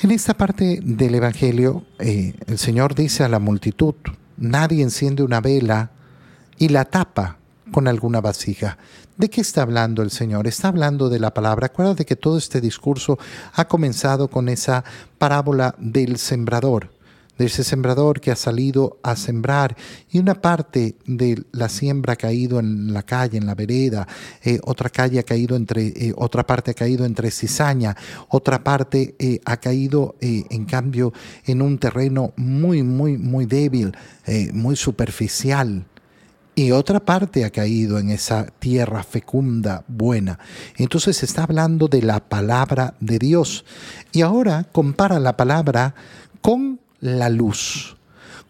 En esta parte del Evangelio, eh, el Señor dice a la multitud, nadie enciende una vela y la tapa con alguna vasija. ¿De qué está hablando el Señor? Está hablando de la palabra. Acuérdate que todo este discurso ha comenzado con esa parábola del sembrador de ese sembrador que ha salido a sembrar y una parte de la siembra ha caído en la calle, en la vereda, eh, otra calle ha caído entre, eh, otra parte ha caído entre cizaña, otra parte eh, ha caído en cambio en un terreno muy, muy, muy débil, muy superficial. Y otra parte ha caído en esa tierra fecunda, buena. Entonces está hablando de la palabra de Dios. Y ahora compara la palabra con la luz,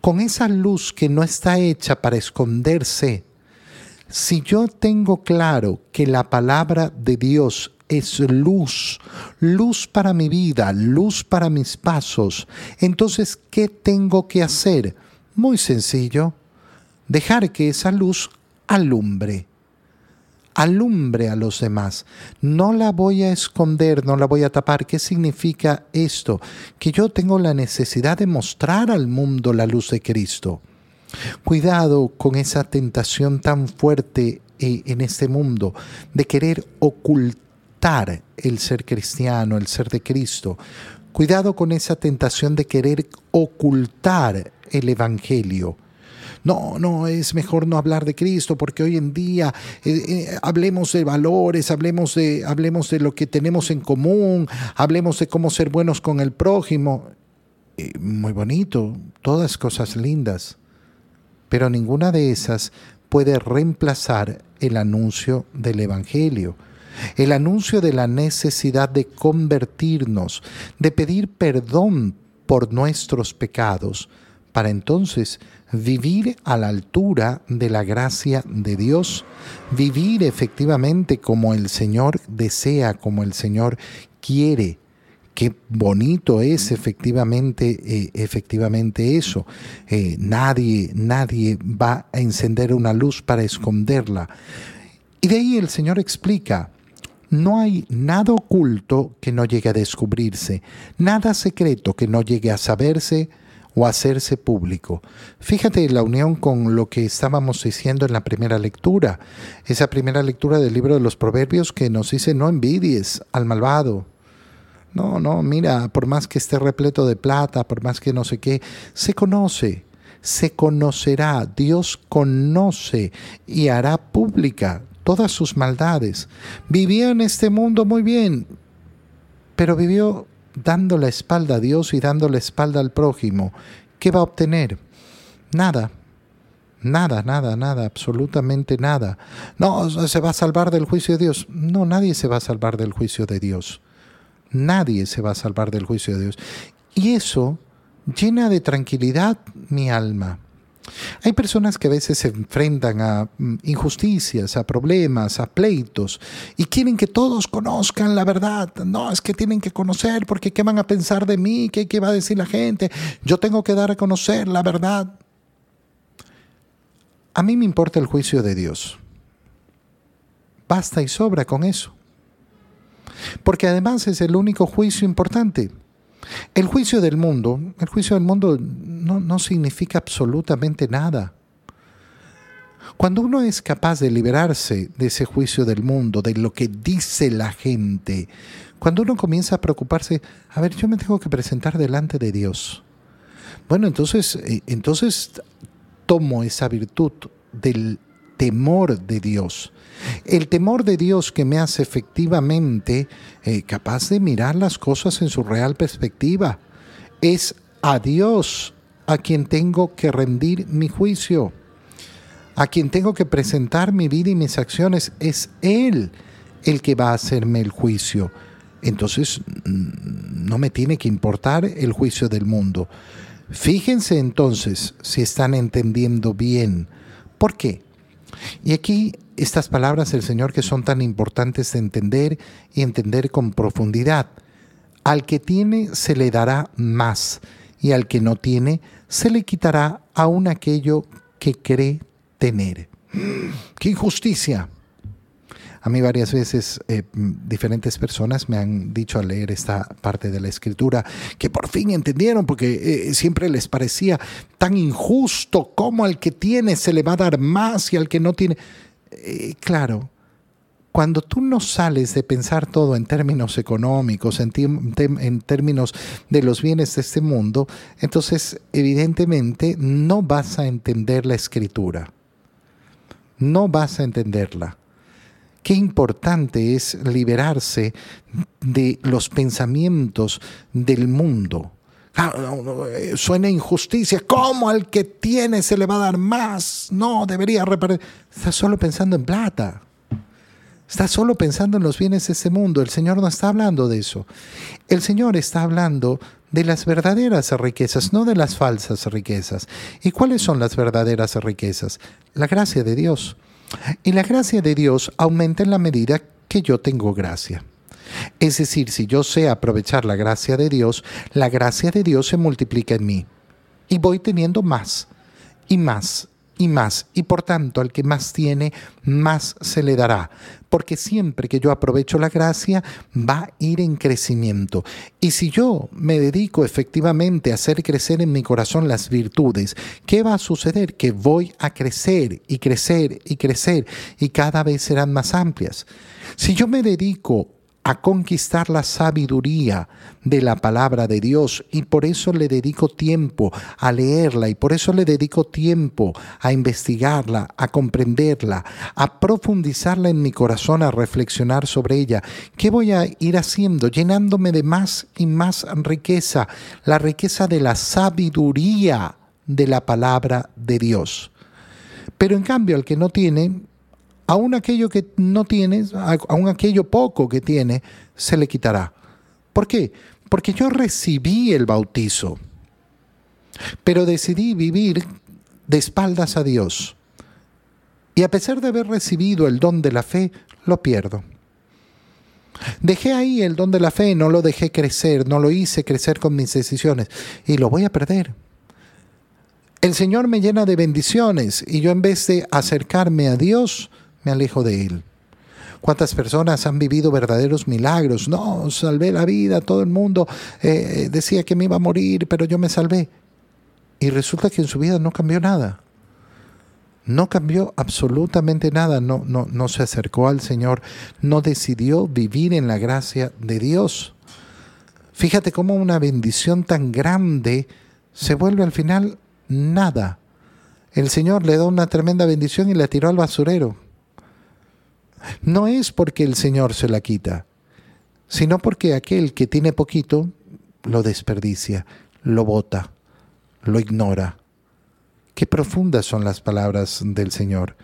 con esa luz que no está hecha para esconderse. Si yo tengo claro que la palabra de Dios es luz, luz para mi vida, luz para mis pasos, entonces, ¿qué tengo que hacer? Muy sencillo, dejar que esa luz alumbre alumbre a los demás. No la voy a esconder, no la voy a tapar. ¿Qué significa esto? Que yo tengo la necesidad de mostrar al mundo la luz de Cristo. Cuidado con esa tentación tan fuerte eh, en este mundo de querer ocultar el ser cristiano, el ser de Cristo. Cuidado con esa tentación de querer ocultar el Evangelio no, no, es mejor no hablar de Cristo porque hoy en día eh, eh, hablemos de valores, hablemos de, hablemos de lo que tenemos en común, hablemos de cómo ser buenos con el prójimo. Eh, muy bonito, todas cosas lindas, pero ninguna de esas puede reemplazar el anuncio del Evangelio el anuncio de la necesidad de convertirnos, de pedir perdón por nuestros pecados, para entonces vivir a la altura de la gracia de Dios, vivir efectivamente como el Señor desea, como el Señor quiere. Qué bonito es efectivamente, eh, efectivamente eso. Eh, nadie, nadie va a encender una luz para esconderla. Y de ahí el Señor explica, no hay nada oculto que no llegue a descubrirse, nada secreto que no llegue a saberse, o hacerse público. Fíjate la unión con lo que estábamos diciendo en la primera lectura, esa primera lectura del libro de los Proverbios que nos dice no envidies al malvado. No, no, mira, por más que esté repleto de plata, por más que no sé qué, se conoce, se conocerá, Dios conoce y hará pública todas sus maldades. Vivió en este mundo muy bien, pero vivió dando la espalda a Dios y dando la espalda al prójimo, ¿qué va a obtener? Nada. Nada, nada, nada, absolutamente nada. No, se va a salvar del juicio de Dios. No, nadie se va a salvar del juicio de Dios. Nadie se va a salvar del juicio de Dios. Y eso llena de tranquilidad mi alma. Hay personas que a veces se enfrentan a mm, injusticias, a problemas, a pleitos y quieren que todos conozcan la verdad. No, es que tienen que conocer porque ¿qué van a pensar de mí? ¿Qué, qué va a decir la gente? Yo tengo que dar a conocer la verdad. A mí me importa el juicio de Dios. Basta y sobra con eso. Porque además es el único juicio importante. El juicio del mundo, el juicio del mundo no, no significa absolutamente nada. Cuando uno es capaz de liberarse de ese juicio del mundo, de lo que dice la gente, cuando uno comienza a preocuparse, a ver, yo me tengo que presentar delante de Dios. Bueno, entonces, eh, entonces tomo esa virtud del temor de Dios. El temor de Dios que me hace efectivamente eh, capaz de mirar las cosas en su real perspectiva. Es a Dios a quien tengo que rendir mi juicio, a quien tengo que presentar mi vida y mis acciones. Es Él el que va a hacerme el juicio. Entonces mm, no me tiene que importar el juicio del mundo. Fíjense entonces si están entendiendo bien. ¿Por qué? Y aquí estas palabras del Señor que son tan importantes de entender y entender con profundidad. Al que tiene se le dará más y al que no tiene se le quitará aún aquello que cree tener. ¡Qué injusticia! A mí varias veces eh, diferentes personas me han dicho al leer esta parte de la escritura que por fin entendieron porque eh, siempre les parecía tan injusto como al que tiene se le va a dar más y al que no tiene. Eh, claro, cuando tú no sales de pensar todo en términos económicos, en, en, términos de los bienes de este mundo, entonces evidentemente no vas a entender la escritura. No vas a entenderla. Qué importante es liberarse de los pensamientos del mundo. Ah, eh, suena injusticia. ¿Cómo al que tiene se le va a dar más? No, debería repartir. Estás solo pensando en plata. Está solo pensando en los bienes de este mundo. El Señor no está hablando de eso. El Señor está hablando de las verdaderas riquezas, no de las falsas riquezas. ¿Y cuáles son las verdaderas riquezas? La gracia de Dios. Y la gracia de Dios aumenta en la medida que yo tengo gracia. Es decir, si yo sé aprovechar la gracia de Dios, la gracia de Dios se multiplica en mí. Y voy teniendo más y más y más. Y por tanto, al que más tiene, más se le dará. Porque siempre que yo aprovecho la gracia, va a ir en crecimiento. Y si yo me dedico efectivamente a hacer crecer en mi corazón las virtudes, ¿qué va a suceder? Que voy a crecer y crecer y crecer y cada vez serán más amplias. Si yo me dedico a conquistar la sabiduría de la palabra de Dios y por eso le dedico tiempo a leerla y por eso le dedico tiempo a investigarla, a comprenderla, a profundizarla en mi corazón, a reflexionar sobre ella. ¿Qué voy a ir haciendo? Llenándome de más y más riqueza, la riqueza de la sabiduría de la palabra de Dios. Pero en cambio, al que no tiene, aún aquello que no tiene, aún aquello poco que tiene, se le quitará. ¿Por qué? Porque yo recibí el bautizo, pero decidí vivir de espaldas a Dios. Y a pesar de haber recibido el don de la fe, lo pierdo. Dejé ahí el don de la fe, no lo dejé crecer, no lo hice crecer con mis decisiones y lo voy a perder. El Señor me llena de bendiciones y yo en vez de acercarme a Dios, me alejo de Él. ¿Cuántas personas han vivido verdaderos milagros? No, salvé la vida, todo el mundo eh, decía que me iba a morir, pero yo me salvé. Y resulta que en su vida no cambió nada. No cambió absolutamente nada, no, no, no se acercó al Señor, no decidió vivir en la gracia de Dios. Fíjate cómo una bendición tan grande se vuelve al final nada. El Señor le da una tremenda bendición y la tiró al basurero. No es porque el Señor se la quita, sino porque aquel que tiene poquito lo desperdicia, lo bota, lo ignora. Qué profundas son las palabras del Señor.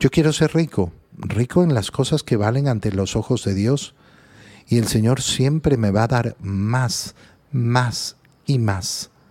Yo quiero ser rico, rico en las cosas que valen ante los ojos de Dios, y el Señor siempre me va a dar más, más y más.